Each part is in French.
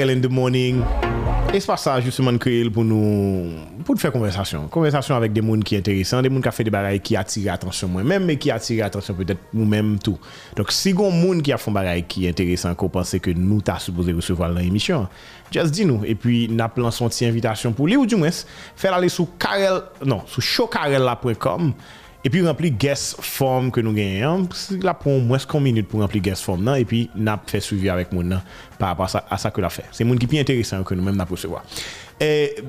Karel in the morning. Espace ça, justement, créé pour nous, pour faire conversation. Conversation avec des gens qui sont intéressants, des gens qui font des bagailles qui attirent l'attention moi-même, mais qui attirent l'attention peut-être nous-mêmes tout. Donc, si vous monde qui a fait des bagailles qui est intéressant, qu'on pense que nous t'a supposé recevoir dans l'émission, just dis-nous. Et puis, n'a plan son invitation pour lui, ou du moins, faire aller sur Karel, non, sur showkarella.com. E pi rempli guest form ke nou genyen. La pon mwes kon minute pou rempli guest form nan. E pi nap fe suivi avèk moun nan. Par rapport a sa ke la fe. Se moun ki pi enteresan ke nou menm nap resewa. E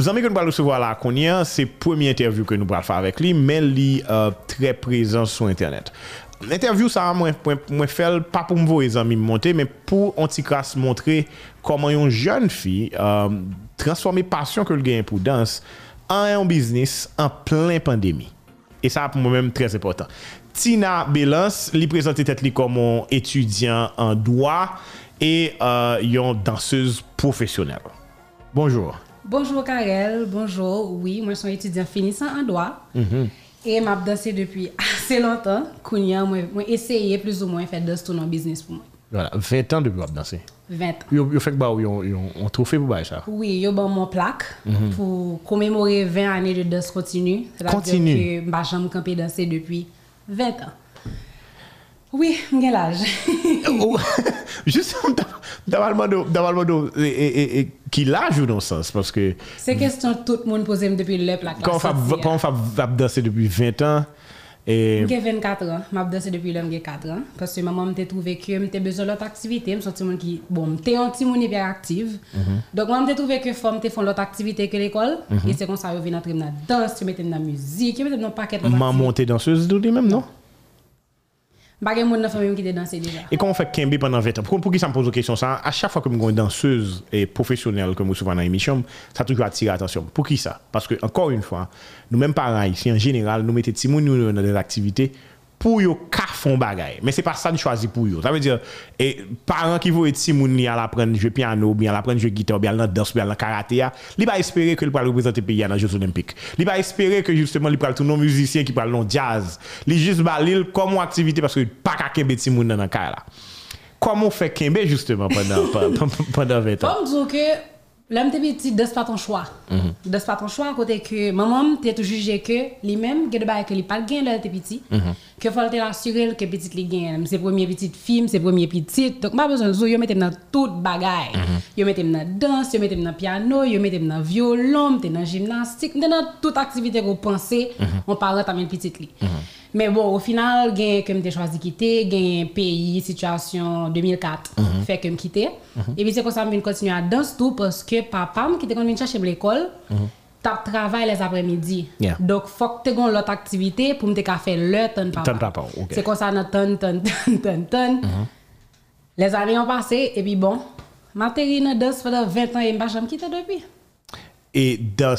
zanmi ke nou pral resewa la konyen. Se premi interview ke nou pral fa avèk li. Men li uh, tre prezant sou internet. Interview sa mwen, mwen, mwen fel pa pou mvo e zanmi monte. Men pou antikras montre koman yon joun fi um, transforme pasyon ke l genyen pou dans an yon biznis an plen pandemi. E sa pou mwen mèm trez important. Tina Belans li prezante tet li komon etudyan an doa e euh, yon danseuse profesyonel. Bonjour. Bonjour Karel, bonjour. Oui, mwen son etudyan finisan an doa. Mm -hmm. E m ap danse depi ase lontan. Kounyan mwen eseye plus ou mwen fè dans tout nan biznis pou mwen. Voilà, 20 an depi m ap danse. 20 ans. Yo, yo fait on trophée pour ça. Oui, yo ban mon plaque pour commémorer 20 années de danse continue. Continue. que bah, j'aime camper danser depuis 20 ans. Oui, l'âge. Oh, Juste, demandé et, et, et, qui l'âge ou dans le sens, parce que C'est question que tout le monde pose depuis le plaque. quand on va danser depuis 20 ans, et J'ai 24 ans, m'a dansé depuis l'homme j'ai 4 ans parce que maman m'a trouvé que j'avais besoin d'autres activités, me senti qui bon, j'étais un petit monde hyper active. Donc moi m'a trouvé que femme te font l'autre activité que l'école et c'est comme ça je viens entrer dans la danse, je mettais dans la musique, je mettais dans paquet de m'a monté danseuse de lui-même, non? La. Et comment on fait Kembe pendant 20 ans Pour, pour qui ça me pose une question ça À chaque fois que je suis danseuse et professionnelle, comme souvent dans l'émission, ça toujours attiré l'attention. Pour qui ça? Parce que, encore une fois, nous-mêmes parents ici, en général, nous mettons Timon nous dans des activités pour yo ka font bagay. Mais c'est pas ça nous choisi pour yo. Ça veut dire, et parents qui vont Timon li à apprendre jouer piano, bien apprendre jouer guitare, bien à danse, bien à karaté, li va espérer que il va représenter pays dans Jeux Olympiques. Li va espérer que justement, il va tout non musicien qui parle non jazz. Li juste ba l'il comme activité parce que pas qu'à kembe Timon dans le cas là. Comment on fait kembe justement pendant, pendant 20 ans? Que l'homme t'es petit, danse pas ton choix? Danse pas ton choix, côté que maman t'es toujours jugé que lui-même, que de bail que lui pas gain là t'es petit, que faut te l'assurer que petit li gain. C'est premier petite film, c'est premier petite. Donc, pas besoin de zo, yo mettem dans toute bagaille. Yo mettem dans danse, yo mettem dans piano, yo mettem dans violon, t'es dans gymnastique, t'es dans toute activité qu'on pensait, on parle t'amène petite li. Mais bon, au final, que m'te choisi quitter, gain pays, situation 2004, fait que me quitter. Et puis c'est comme ça que je continue à danser tout parce que papa qui était quand chercher l'école, tap travail les après-midi. Yeah. Donc faut que tu aies l'autre activité pour me faire le temps papa. Temps papa, ok. C'est comme ça ton ton ton ton ton. Les années ont passé et puis bon, ma terre dans danse pendant 20 ans et je jamais quitté depuis. et dans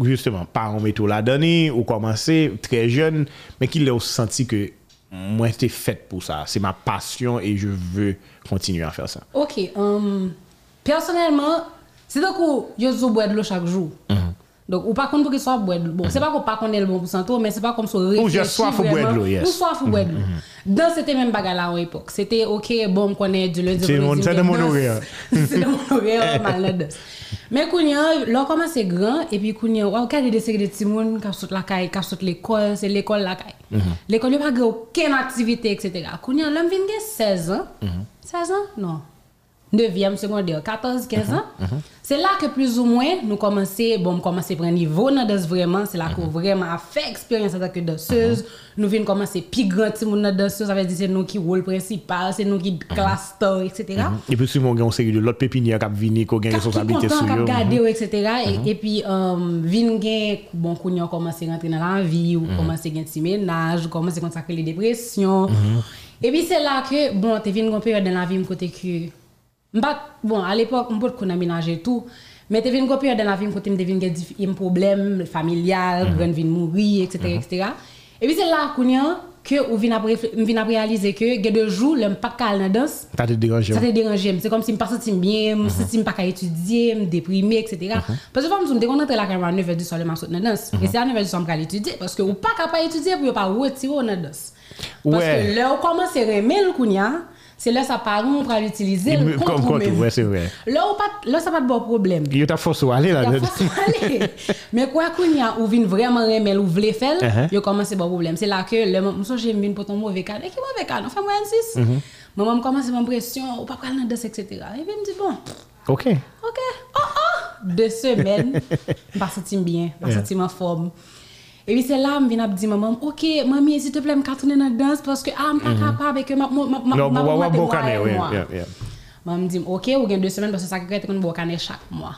justement par un métaux la donné ou commencé très jeune mais qu'il a senti que moi j'étais faite pour ça. C'est ma passion et je veux continuer à faire ça. Ok, hum, personnellement, c'est donc où je bois de l'eau chaque jour. Donc, ou pas contre pour qu'il soit boire. Bon, c'est pas qu'on pas qu'on est le bon pour santé, mais c'est pas comme ça. Ou j'ai soif ou boire de l'eau, yes. Ou soif ou boire de l'eau. Dans c'était même bagarre là à l'époque. C'était ok, bon, on connaît du lundi au C'est mon- c'est de on mon horaire. C'est de mon horaire, mal la danse. Mais kounya, là comment c'est grand et puis kounya, on regarde des séries de petits monde qui sortent la caille, qui sortent l'école, c'est l'école la caille. L'école, il n'y a pas aucune activité, etc. Kounya, l'homme vient de 16 ans. 16 ans? Non. 9e secondaire, 14, 15 ans. C'est là que plus ou moins nous commençons, bon, commencer à prendre niveau dans danse vraiment, c'est là qu'on vraiment a fait expérience en tant que danseuse. Nous venons commencer plus grand petit monde dans danseuse, ça veut dire c'est nous qui rôle principal, c'est nous qui classe etc. et puis souvent on a une série de l'autre pépinière qui a venu qui une ki responsabilité sur gade ou, etc. Et, puis, um, vin gen, bon, koun yon komanse rentre dans la vie, ou komanse gen ti ménage, ou komanse konsakre les dépressions. Et puis, c'est là que, bon, te vin gon période dans la vie, m'kote que, bon, à l'époque, m'pote kon aménager tout, mais vin gon période dans la vie, vin gen dif- yon problème familial, grand vin mourir, etc., etc. Et puis, c'est là koun yon, que ou vin ap réfl- m'vin ap réaliser que, gen de jou, l'm pas kal nan danse, ça te dérange ça te dérange. C'est comme si je ne me senti bien, je me senti pas étudier, me déprimé, etc. Parce que je me dis qu'on entre la caméra à 9h du soir, le marché dans danse. Et c'est à 9h du soir que je étudier. Parce que ou pas capable d'étudier pour ne pas retirer dans danse. Parce Ouais. que là, on commence à remettre le kounya, Se lè sa paron, ou pral utilize l Kom kontrou kontou, mèm. wè, se wè. Lè ou sa pat bo problem. Yo ta la. Ya fos wale. Men kwa koun ya ou vin vreman remel ou vle fel, Uh-huh. yo komanse bo problem. Se la ke, lè mwen so jen vin pou ton mouve kan, e ki mouve kan, an fè mwen sis. Mm-hmm. Mwen mwen komanse mwen presyon, ou pa pral nan des, etc. E vi mdi bon, Ok. ok, oh oh, de semen, mpa satim bien, mpa Yeah. satim an form. E pi se la m vin ap di maman, ok, mami, s'il te plè m katounen nan dans, paske a, m pa kapab, e ke ma ma- ma- ma- Non, ma- wè ma- wè te bo kane, mwa e wè. mwa. yeah, yeah. Mwen m di, ok, ou gen 2 semen, paske sa kre te kon bo kane chak mwa.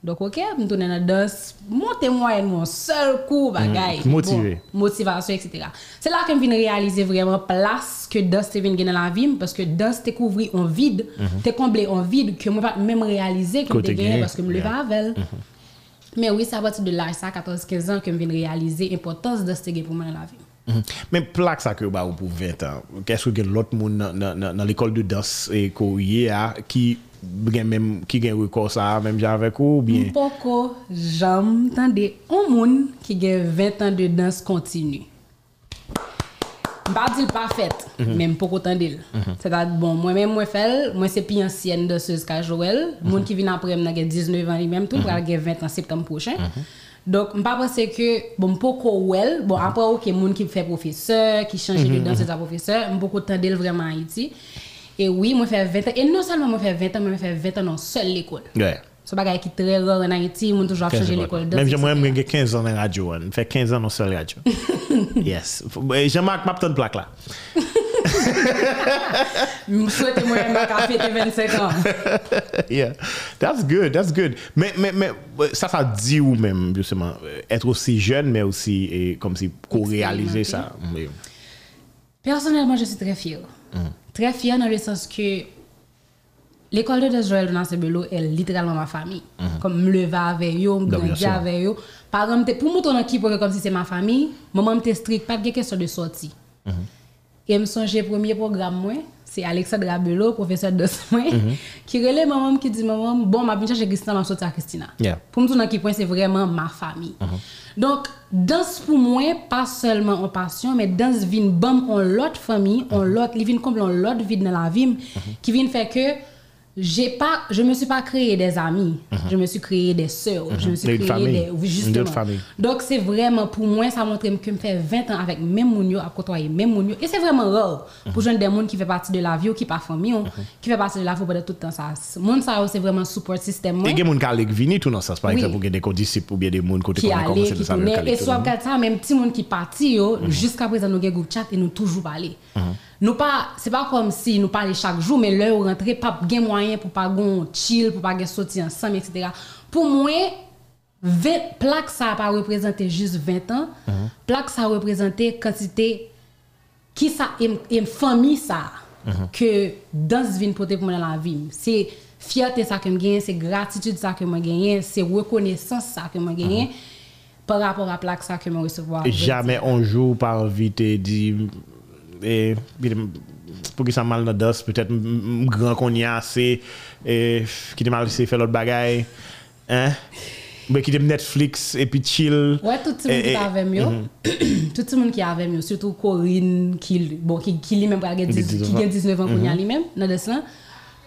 Dok ok, m tounen nan dans, monte mwa en mwen, sel kou bagay. Mhm. Motive. Bon, motivasyon, etc. Se la ke m vin realize vreman plas ke dans te vin gen nan la vim, paske dans te kouvri an vide, te komble an vide, ke mwen pat mèm realize ke m Kote te gen, gen, paske m leve yeah. avel. Men wè sa pati de laj sa 14-15 an kem vin realize impotans de stege pou mwen la vi. Mm. Men plak sa ke ou ba ou pou 20 an, keske gen lot moun nan, nan, nan, nan l'ekol de dans e ko ye a ki gen men, ki gen rekor sa menm jan vek ou? ou bien? Mpoko jam tande, ou moun ki gen 20 an de dans kontinu. Mpa di l pa fet, men mpoko tande l. Se ta bon, mwen men mwen fel, mwen se pi ansyen danseuse ka Joël, moun ki vin apre m nan gen 19 an li menm tou, pral gen 20 an septem prochen. Donk mpa pense ke, bon mpoko wel, bon apre ou ke moun ki fe profeseur, ki chanje de danseuse a profeseur, mpoko tande l vreman Haiti. E oui, mwen fe 20 an, e non salman mwen fe 20 an, mwen fe 20 an nan sol l'ekol. Ouais. So bagay ki tre rare en Haïti, moun toujou ap chanje l'ekol dans. Mem jen mwen mwen gen 15 an nan radyo an, fè 15 an nan sol radyo. yes. Jen mak map ton plak la. M souwete mwen mwen ka fete 25 an. yeah, that's good, that's good. Mais, mais, mais ça, ça dit ou même, justement, euh, être aussi jeune, mais aussi et, comme si co-réaliser ça. Oui. Personnellement, je suis très fière. Très fière dans le sens que l'école de Joël de Nansebelo est littéralement ma famille. Comme me lever avec eux, me grandir avec eux. Par exemple, pour me tourner qui comme si c'est ma famille, maman me strict, pas de question de sortie. Et me songe premier programme moi, c'est Alexandra Bello, professeur de soins, qui relève maman qui dit maman, bon, m'a bien chercher Christina, m'a sorti à Christina. Yeah. Pour me tourner qui point, c'est vraiment ma famille. Donc, danse pour moi, pas seulement en passion, mais danse vient bam en l'autre famille, en l'autre, il vient combler l'autre vie dans la vie, qui vient faire que j'ai pas, je me suis pas créé des amis, je me suis créé des sœurs, je me suis créé famille. des, justement. Donc, c'est vraiment, pour moi, ça montre que me fait 20 ans avec même moun yo, à côtoyer même moun yo. Et c'est vraiment rare pour jeune des gens qui fait partie de la vie ou qui pas famille, ou qui fait partie de la vie pendant tout le temps. Ça, moun ça, c'est vraiment support système. Et gen moun ka lek vini tout nan sens, par Oui. exemple, ou gen de kodisip ou bien de moun kote qui kon a allait, komanse qui de sa lek tournait. kalek Et tout soit monde. ça, même petit monde qui parti, yo, jusqu'à présent, nous avons groupe chat et nous toujours parler. Nous pas, c'est pas comme si nous parlons chaque jour, mais l'heure où rentrer, pas gain moyen pour pas gon chill, pour pas gain sortir ensemble, etc. Pour moi, 20, plaque ça pas représenter juste 20 ans, plaque ça représenter quantité qui ça une famille ça que dans ce vin porter pour moi dans la vie. C'est fierté ça que me gagne c'est gratitude ça que me gagne c'est reconnaissance ça que me gagne par rapport à plaque ça que me recevoir. Jamais on joue par envie te di, e, pou ki sa mal nan dos, peut-être m m- gran kon ya ase, e, ki te mal se fè lot bagay, hein? Be ki te Netflix, e pi chill. Ouais, tout le monde qui avait mieux. Tout le monde qui avait mieux, surtout Corinne, qui, bon, qui, qui lui-même a 10 qui a 19 ans pour y lui-même, dans sens.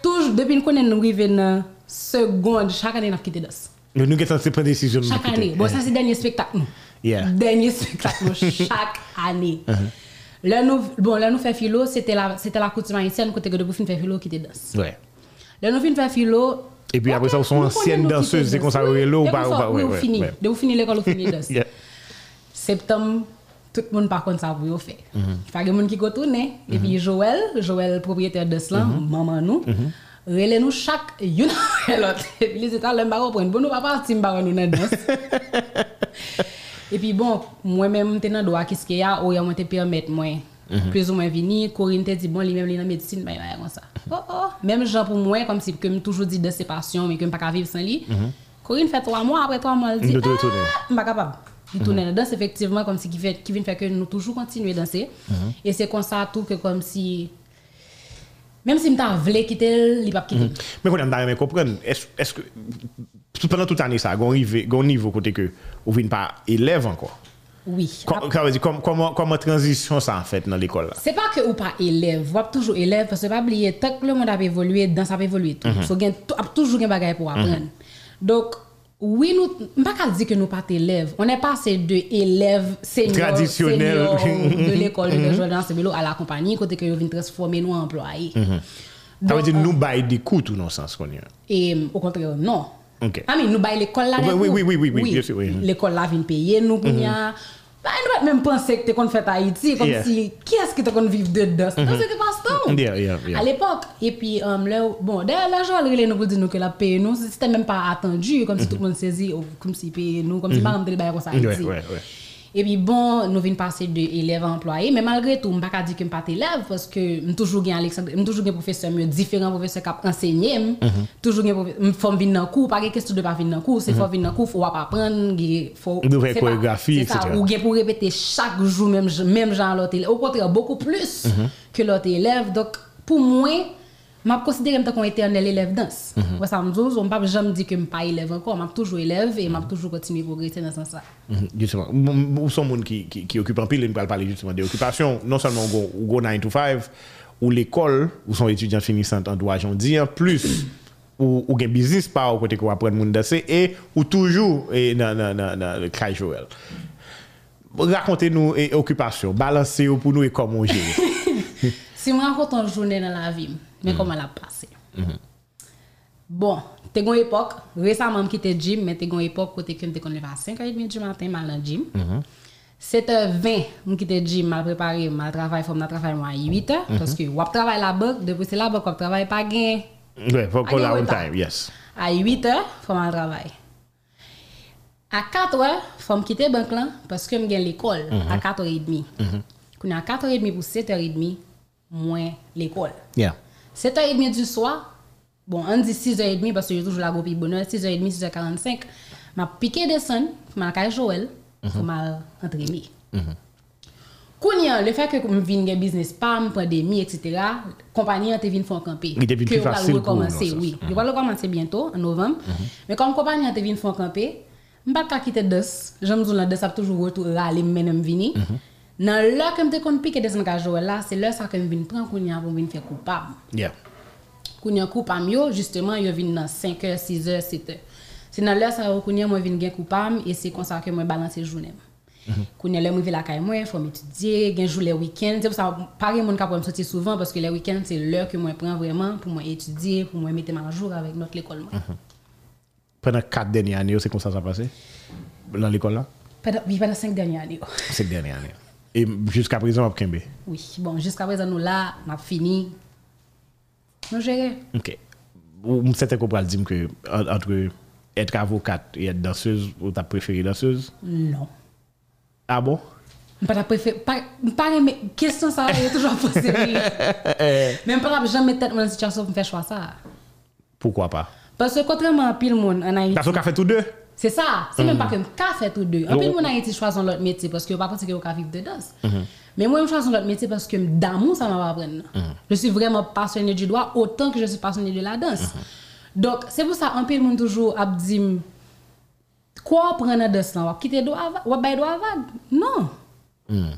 Toujours, depuis nous connaissons, nous arrivons dans seconde, chaque année, nous avons quitté das. Nou nou getan se pren desisyon nou Chaque année. Bon, ça, c'est le dernier spectacle. nous. Yeah. Dernier spectacle, nous, chaque année. Là, nous, bon, là, nous fait philo, c'était la, c'était la coutume haïtienne, côté que nous faire philo, qui était danse. Ouais. Là, nous fin faire philo. Et puis après ça, vous sont nous anciennes nous danseuses, c'est te comme ça, danse. oui, là, ou Et pas, oui, ouais, ou ouais, fini. ouais. De vous finir l'école, vous finir danse. Septembre, tout le monde par contre ça vous fait. Il y a des gens qui retournent et puis Joël, Joël propriétaire de cela, Mhm. maman nous. Relais nous chaque une après l'autre. Et puis les états le baron prendre bon nous pas partir baron nous dans danse. Et puis bon, moi-même t'es dans droit qu'est-ce qu'il y a ou moi te permettre moi Mhm. plus ou moins venir Corinne te dit bon lui même il dans médecine bah comme ça. Oh oh, même genre pour moi comme si que me toujours dit de ses passions mais que me pas capable vivre sans lui. Corinne fait trois mois après trois mois elle dit Mhm. Ah, je suis pas capable. Il tourne la danse effectivement comme si qui fait qui vient faire que nous toujours continuer à danser. Et c'est comme ça tout que comme si même si m'ta voulu quitter, il pas quitter. Men konen mda remen kompren, es- eske, pendant tout ane sa, gon rive, gon nivou kote ke, ou vin pa elev anko? Oui. Kom- Ka vè di, kom- koman koman transisyon sa an fèt nan l'ekol la? Se pa ke ou pa elev, wap toujou elev, parce pa bliye, tak le moun ap evolue, dans ap evolue tou. So gen, tou- ap toujou gen bagay pou apren. Donc, oui, nou, mpa ka di ke nou pat elev. On est passé de elev senior, Traditionnel. senior de l'école de Jordan Sebelo à la compagnie, kote ke yo vin transforme nou employé. Ka vè di nou bay di kout ou nan sens kon yon? Et au contraire, non. Ok. Ah, mais nous bail l'école là. Oui, oui, oui, oui, oui, bien sûr, oui. L'école là vient payer nous pour rien. Bah, nous pas même penser que t'es qu'on fait Haïti, comme Yeah. si, qui est-ce qui t'es qu'on vivre dedans? C'est parce que passe-temps. Yeah, yeah, yeah. À l'époque. Et puis, um, là, bon, d'ailleurs, l'argent, relève nous pour dire que la paye nous, c'était même pas attendu, comme si tout le monde saisit, comme si paye nous, comme si par exemple, des bails comme ça Ouais, Haïti. ouais, ouais. Et puis bon, nous venons passer de élève à employé, mais malgré tout, je ne peux pas dire que je ne suis pas élève parce que je toujours un Alexandre, je toujours un professeur, différents professeurs qui enseigné, Mhm. toujours un professeur, il faut venir le cours, pas de question de pas venir le cours, c'est faut venir le cours, faut apprendre, il faut Nouvelle chorégraphie, etc. ou bien pour répéter chaque jour même même genre l'autre au contraire beaucoup plus Mhm. que l'autre élève. Donc pour moi, m'a considéré comme un éternel élève danse. Mhm. Ouais, ça me dit, on pas jamais dit que je pas élève encore, m'a toujours élève et m'a toujours continué à progresser dans ce sens-là. Mhm, Justement, m- ou son moun ki, ki, ki okupan pil, nou pral pale justement de okupasyon, non seulement ou go, ou go 9 to 5, ou l'ekol, ou son étudiant finissant en droit jondien, plus ou, ou gen business pa ou kote ko apren moun dase, e ou toujou e, nan, nan, nan, nan le Kaj Joel. Rakonte nou e, okupasyon, balanse ou pou Si je rencontre une journée dans la vie, mais comment elle a passé? Bon, t'es une époque, récemment, je quitté le gym, mais t'es une époque où t'es que je levé à 5h30 du matin, mal le gym. 7h20, je quitté le gym, mal préparé, mal travail, faut me travailler moi à 8h, parce que je travaille la banque, depuis c'est la banque, je travaille pas gain. Ouais, faut qu'on la on time, yes. À 8h, faut mal travailler. À 4h, faut me quitter la banque là, parce que je gagne l'école à 4h30. Quand à 4h30 pour 7h30, moins l'école. Yeah. 7h30 du soir, bon, on dit 6h30 parce que j'ai toujours la groupe bonheur, 6h30, 6h45, m'a piqué descendre, m'a caille Joël, pour m'a entraîner. Kounya, le fait que je vienne gen business pam, pandémie, etc., compagnie te vient faire camper. Il Que plus facile pour ce oui. Je vais recommencer bientôt, en novembre. Mais comme compagnie te vient faire camper, je ne vais pas quitter DES. J'aime dire DES a toujours retour râler, mais je l'heure que je te piqué descendre à Joël là, c'est l'heure ça que je viens prendre Kounya pour venir faire coupable. Yeah. Kounya coupable yo, justement, yo vinn dans 5 h 6 h 7 h C'est dans l'heure ça où Kounya moi vinn gen coupable et c'est comme ça que moi balancer journée. Kounya là moi la caille moi, faut m'étudier, gen jour les week-ends, c'est pour ça pareil mon capable me sortir souvent parce que les week-ends c'est l'heure que moi prends vraiment pour moi étudier, pour moi mettre ma jour avec notre école moi. Pendant 4 denye ane yo, se kon sa sa pase? L'ekol la? Pendant oui, pendant 5 dernières années. yo. Se denye ane. E jusqu'a prezon ap kembe? Oui, bon, jusqu'à présent nous là, m'a fini. Nous gérer. Ok. Ou m sete ko pral dim ke en- entre etre avokat et etre danseuse, ou ta preferi danseuse? Non. Ah bon? Pas ta préférée, pas, pas aimé, question ça, est toujours posé. Même pas jamais tête dans situation pour me faire choix ça. Pourquoi pas? Parce que contrairement à pile monde en Haïti, Parce qu'on a fait tous deux? C'est ça, c'est même pas que je fait tous deux. En monde en Haïti choisit l'autre métier parce que pas penser que je vivre de danse. Mais moi, je choisis l'autre métier parce que d'amour, ça m'a pas apprendre. Je suis vraiment passionné du droit autant que je suis passionné de la danse. Donc, c'est pour ça, un peu, monde toujours a dit, quoi prendre la danse là? Quitter droit bay droit avant? Non.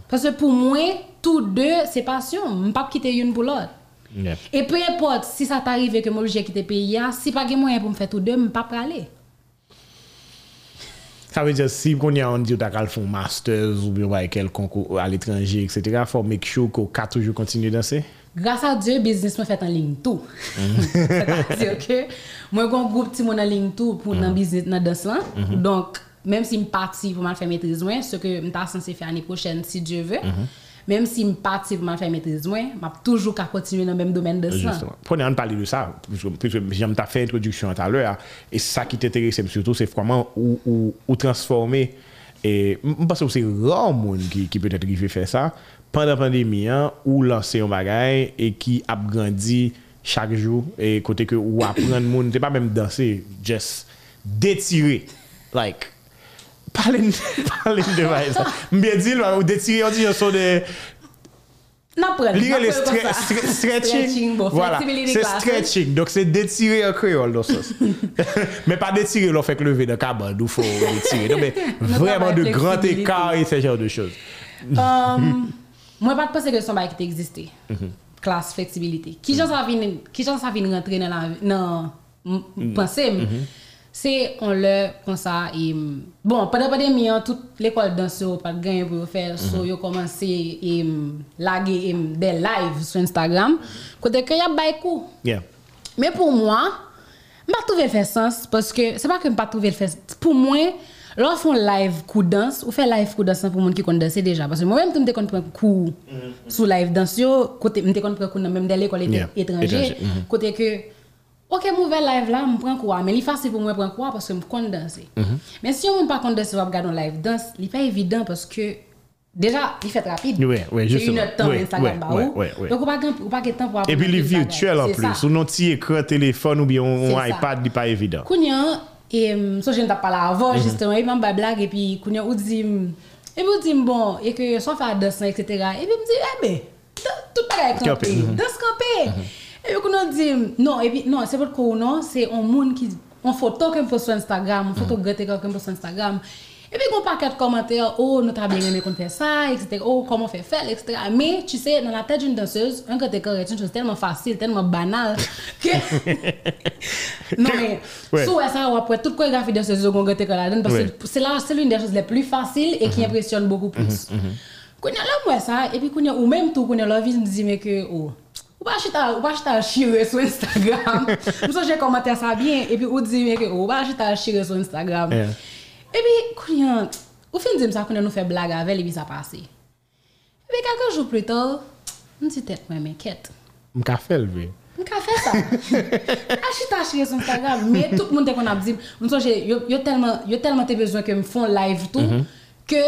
Parce que pour moi, tous deux, c'est passion. Je ne pas quitter une pour l'autre. Yeah. Et peu importe si ça t'arrive que moi j'ai quitté le pays, si pas de moyen pour me faire tous deux, je ne pas aller. Ça veut dire, si kon y a on dit kal fon masters ou bien ouais, quel concours à l'étranger, etc., faut make sure qu'on ka toujours continue danser? Grâce à Dieu, business m'a fait en ligne tout. C'est-à-dire que moi j'ai un groupe monde en ligne tout pour dans business dans danse là. Donc même si je parti pour me faire maîtrise ce que je suis censé faire l'année prochaine si Dieu veut. Même si je suis parti pour faire maîtrise, je vais toujours continuer dans le même domaine de ça. Prenez en parler de ça, puisque j'aime ta fait introduction tout à l'heure, et ça qui t'intéresse surtout, c'est comment ou, ou, ou transformer. Et je pense que c'est rare monde qui, qui peut-être qui faire ça pendant la pandémie hein, ou lancer un bagage et qui a grandi chaque jour et côté que ou apprendre monde, t'es pas même danser, juste détirer. Like, Parlez-nous de bail ça. Bien dit, ou détirer, on dit, on de... Lire le stretching. Bon, voilà, c'est stretching. Donc c'est détirer en créole dans sens. mais pas détirer, l'on fait que lever de cabane, il faut détirer. Donc, mais non, vraiment de grands écarts et ce genre de choses. Euh, moi, pas de penser que son bail qui existait. Mm-hmm. Classe flexibilité. Qui j'en savais rentrer dans la mm-hmm. pensée. Mhm. se on le kon sa, e, m- bon, padan pandemi an, tout l'ekol dans yo pat gen pou yo fè, Mhm. so yo komanse e, lage e, de live sur Instagram, kote ke yap bay kou. Yeah. Mais pour moi, je pas trouvé le fait sens parce que c'est pas que je pas trouvé le fait pour moi lorsqu'on live coup de danse ou fait live coup de danse pour monde qui connaît danser déjà parce que moi même je me connais prendre coup sous live danse yo côté me connais prendre coup dans même dans l'école Yeah. étranger Étranger, mhm. côté que Ok, mouvel live la, m pren kwa, men li fase pou mwen pren kwa paske m kon danse. Mm -hmm. Men si yon moun pa kon danse wap gade yon live dans, li pa evidant paske, deja, li fet rapide. Oui, oui, justement. Yon tan oui, Instagram oui, ba oui, ou. Oui, oui. Donc, ou pa gen tan pou ap. Et puis, li virtuel en plus. Ou non ti ekran telefon ou bi yon iPad, li pa evidant. Kounyan, e, so jen tap pala avon, mm -hmm. justement, e, yon mba blag, et puis, kounyan ou di, et puis ou di m bon, e et que so fa dansan, etc. Et puis m di, eh be, tout pa la ek kampe, dans kampe. E pi kounya di m, non, e pi, non, se pot kou non, se on moun ki, on foto kem post sur Instagram, on foto gete kem post sur Instagram, e pi kon paket komentèr, oh, nou tra bien aimé kon fè sa, etc. Oh, comment fè fèl, etc. Mais, tu sais, dans la tête d'une danseuse, un kor est une chose tellement facile, tellement banale, que... non, mais, Ouais. sous ça, ou après toute chorégraphie de ce second côté que la donne, parce que c'est là, c'est l'une des choses les plus faciles et qui impressionne beaucoup plus. Quand y a là, moi, ça, et puis quand y a, ou même tout, quand y a la vie, je me dis, mais que, oh, ou pas acheter, ou pas acheter sur Instagram. Comme ça, j'ai commenté ça bien, et puis, ou dit, mais que, ou pas acheter sur Instagram. Yeah. Et puis, quand y a, ou fin de ça, a nous fait blague avec, et puis ça passe. Et puis, quelques jours plus tard, je me dis, tête, moi, m'inquiète. Je fait le vrai. Mwen ka fè sa. Achita achire sur Instagram. Mais tout le monde te kon ap di, mwen sonje, yo, telman, yo telman te bezwen ke m fon live tout, que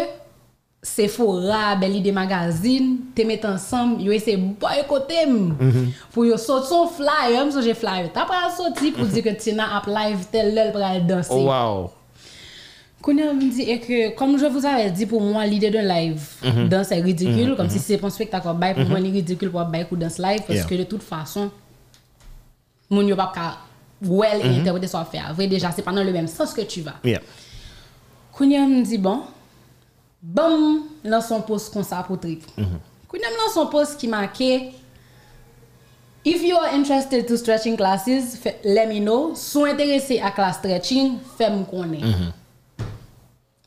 Sephora, Belle Idée Magazine, te met ensemble, yo ese boykote m. Pour yo sot son flyer, m sonje flyer. Ta pral soti pour dire que Tina ap live tel lèl pral danser. Oh, wow. Kounya me dit et que, comme je vous avais dit, pour moi, l'idée d'un live danse est ridicule, comme si c'est un spectacle bail, pour moi, il est ridicule pour bail coup danse live, parce Yeah. que de toute façon, moun yo pa ka well et interpréter son affaire. Vrai, déjà, c'est pas dans le même sens que tu vas. Yeah. Kounya me dit, bon, bon, lance son post comme ça pour trip. Me lance son post qui marquait, If you are interested to stretching classes, let me know. Sou intéressé à classe stretching, fais-moi connaître.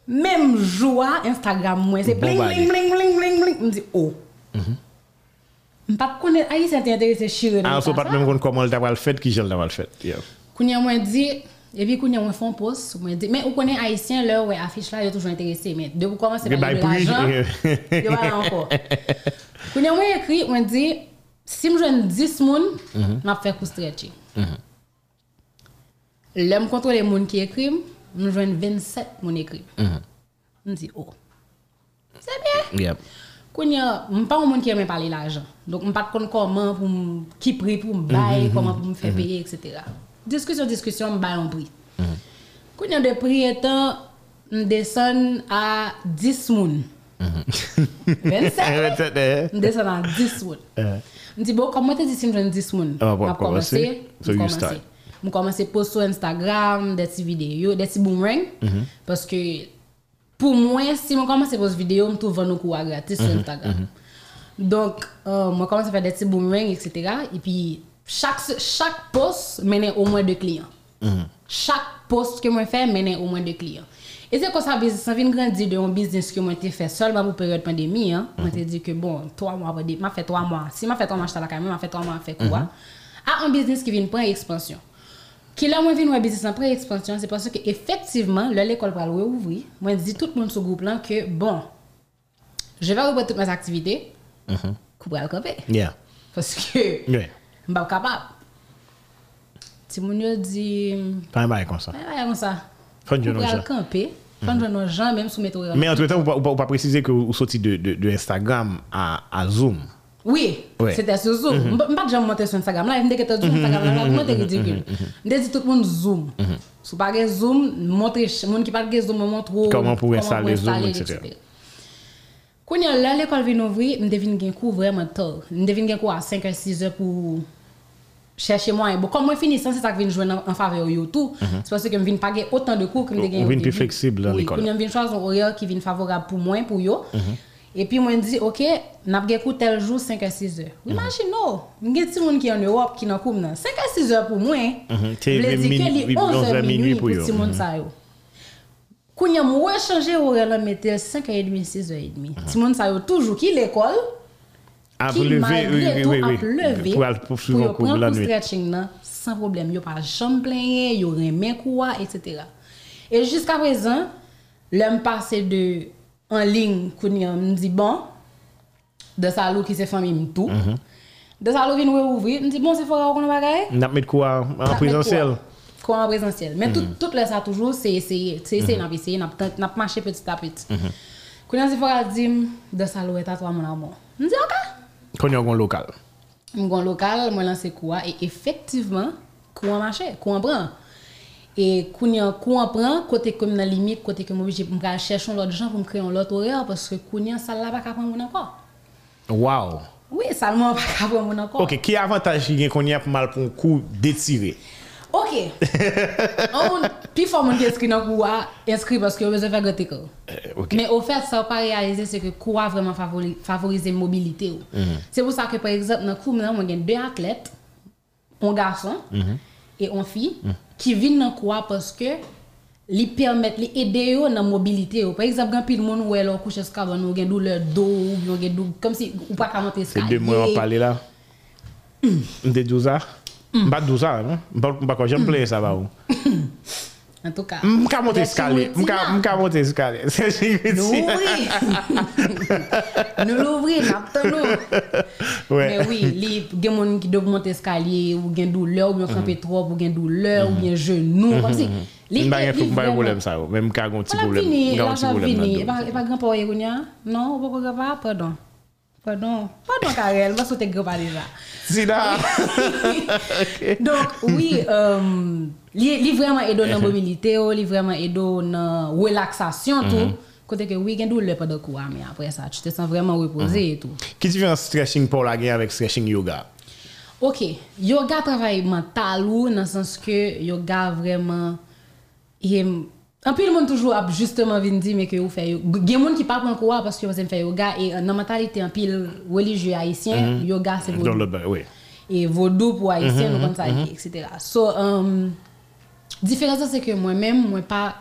Même joie Instagram moi, c'est bling bling bling bling bling bling. Me dit oh. M'pas connaître haïtien t'es intéressé chire Ah, on ne pas même compte comment fait, qui j'ai le fait. Kounya mwen di, epi kounya mwen fon post, mwen di, men ou konen haisyen lè wè afiche la, yo toujou interese, men de pou komanse Mais pa by yon prix, l'ajan, yo wala anko. Kounya mwen ekri, mwen di, si m jwen 10 moun, m ap fè kou stretching. Lè m kontrole moun ki ekri, m jwen 27 moun ekri. M di, oh, se bien. Yeah. Kounya, m pa moun ki eme pale l'ajan. Donk m pat kon koman pou m, ki pri pou m bay, koman pou m fè paye, etc. Diskusyon, diskusyon, m bay an pri. Kounya de pri etan, m desen a 10 moun. 27 Eh, m desen a 10 moun. M di bo, kom mwen te di si m jwen 10 moun? M ap komanse. m komanse. M komanse post sur Instagram, de ti video, de ti boomerang. Paske pou mwen, si mwen komanse post video, m tou ven nou kouwa gratis sur Instagram. Donc, euh, moi commence à faire des petits boomerangs, etc. Et puis, chaque, chaque post menait au moins deux clients. Chaque post que moi fais menait au moins deux clients. Et c'est comme ça, business, ça vient grandir de un business que j'ai fait seulement pour période pandémie. Hein. Moi j'ai dit que bon, trois mois, m'a fait trois mois. Si m'a fait trois mois, quand même, m'a fait trois mois, m'a fait quoi? À un business qui vient prendre expansion. Qui là, moi, vient un business en pré-expansion, c'est parce que effectivement, l'école va ouvrir. Moi, je dis tout le monde sur le groupe là que bon, je vais reprendre toutes mes activités. Couper le camper. Yeah. Parce que. Je suis pas capable. Si mon yo Pas un comme ça. Faut que je Couper nous le camper. Faut que je nous gens même sous météo. Mais entre temps, vous ne pas préciser que vous sortez de, de, de Instagram à, à Zoom. Oui, Ouais. c'était sur Zoom. Je ne peux pas jamais monter sur Instagram. Là, je me dis que Zoom, Instagram, là, comment c'est ridicule. Je me dis tout le monde Zoom. Si pas de Zoom, montre, les gens qui pas de Zoom, me montre où- Comment pour installer Zoom, etc. Koun yon lè l'ekol vin ouvri, m devin gen kou vreman tor. M devin gen kou a 5 a 6 heures pou mwen. Bon, kon mwen fini san, se tak vin jwen an fave yo tou. Se pwese ke m vin page otan de kou ke m de gen Ou yo vin pi debi. flexible an Oui, l'ekol. Koun yon vin chwaz an oryer ki vin favorab pou mwen, pou yo. E pi mwen di, ok, gen kou tel jou 5 a 6 heures. Oui, imagine nou, m gen ti moun ki an Europe ki nan koum nan. 5 a 6 heures pou mwen, Mhm. Te vle di ke min- li 11 heures 11 minuit minuit pou pou yo. ti moun sa yo. Koun yon mwen chanje oryer la metel 5h30, 6h30. Ti moun sa yo toujou pou lever, malgré oui, tout oui, oui. ap leve Pour al- pour pou suivre yo pran la pou nuit. stretching nan, san problem. Yo pa jam plenye, yo remen kouwa, etc. Et jusqu'à présent, m pase de en ligne koun yon m di bon, de salou ki se fami m tou. Mhm. De salou vin wè ouvri, m di bon se fora wakon bagay. Nap met quoi en présentiel? Quoi? En présentiel? Mais tout, tout le ça toujours, c'est essayer. C'est essayer, n'a essayer, n'a n'a marché petit à petit. Quand on se fait dire, de ça, l'eau est à toi, mon amour. Je dis, ok. Kon yon gon lokal. Je suis local, je lance quoi. Et effectivement, courant marché, courant prend. Et quand on courant prend, côté comme dans limite, côté que moi, je vais chercher l'autre gens pour me créer un autre horaire parce que quand ça là pas capable mon encore. Wow. Oui, ça ne pas capable mon encore. Ok, ki avantaj ki gen kon yon pou mal pou un kou detire? Ok. On puis faut mon inscrit dans quoi inscrit parce que avez fait que Eh, ok. Mais au fait, ça pas réaliser c'est que quoi vraiment favori, favoriser mobilité. C'est pour ça que par exemple dans cours maintenant, j'ai deux athlètes, un garçon et une fille qui viennent dans quoi parce que li permettent li aider yo dans mobilité. Par exemple, quand pile monde ou alors couche escalier ou gen douleur dos ou gen douleur comme si ou pas monter escalier. de mwen an pale la? Mde douza? Mm. Mba dou sa, eh? mba kwa jem mm. pleye sa ba ou. En tout ka. Mka monte skale, mka monte skale. Nou ouvri. Nou l'ouvri, naptan nou. Men oui, li gen moun ki do monte skale ou gen douleur, ou gen kampe mm-hmm. trop, ou gen douleur, ou gen genou, kom si. Mba gen problem sa ou, men mka gonti problem. Mka gonti problem nan do. E pa gran pa ou e goun ya? Non, ou pa kwa gwa pa, pardon. Pardon. Pardon Karel, que t'es grand pa déjà. Si da. Donc, oui, euh, li, vraiment aidé dans mobilité, li vraiment aidé dans la relaxation, tout. Côté que oui, a douleur pendant quoi, mais après ça, tu te sens vraiment reposé et tout. Ki diferans stretching pou la gen avèk stretching yoga? Ok, yoga travail mental ou, dans le sens que yoga vraiment. Un peu le monde toujours a justement vient dire mais que vous faites yoga. Il y a des gens qui parlent pour quoi parce que vous aimez faire yoga et dans la mentalité un pile religieux haïtien, yoga c'est vaudou. oui. Et vaudou pour haïtien, nous comme ça, etc. So, um, différence c'est que moi-même, moi pas